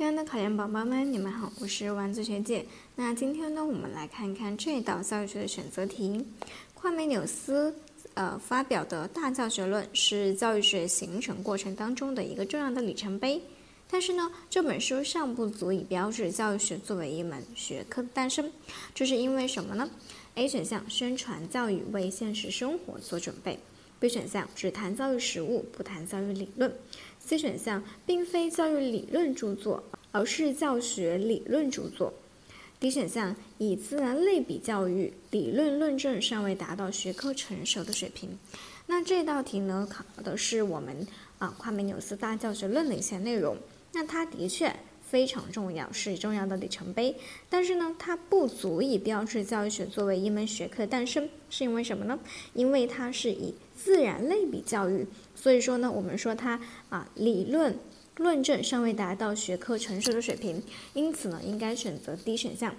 亲爱的考研宝宝们，你们好，我是丸子学姐。那今天呢，我们来看看这道教育学的选择题。夸美纽斯呃发表的大教学论是教育学形成过程当中的一个重要的里程碑。但是呢，这本书尚不足以标志教育学作为一门学科的诞生。这是因为什么呢？A 选项宣传教育为现实生活做准备。B 选项只谈教育实务，不谈教育理论。C 选项并非教育理论著作，而是教学理论著作。D 选项以自然类比教育理论论证尚未达到学科成熟的水平。那这道题呢，考的是我们啊夸美纽斯大教学论的一些内容。那它的确。非常重要，是重要的里程碑。但是呢，它不足以标志教育学作为一门学科的诞生，是因为什么呢？因为它是以自然类比教育，所以说呢，我们说它啊理论论证尚未达到学科成熟的水平，因此呢，应该选择 D 选项，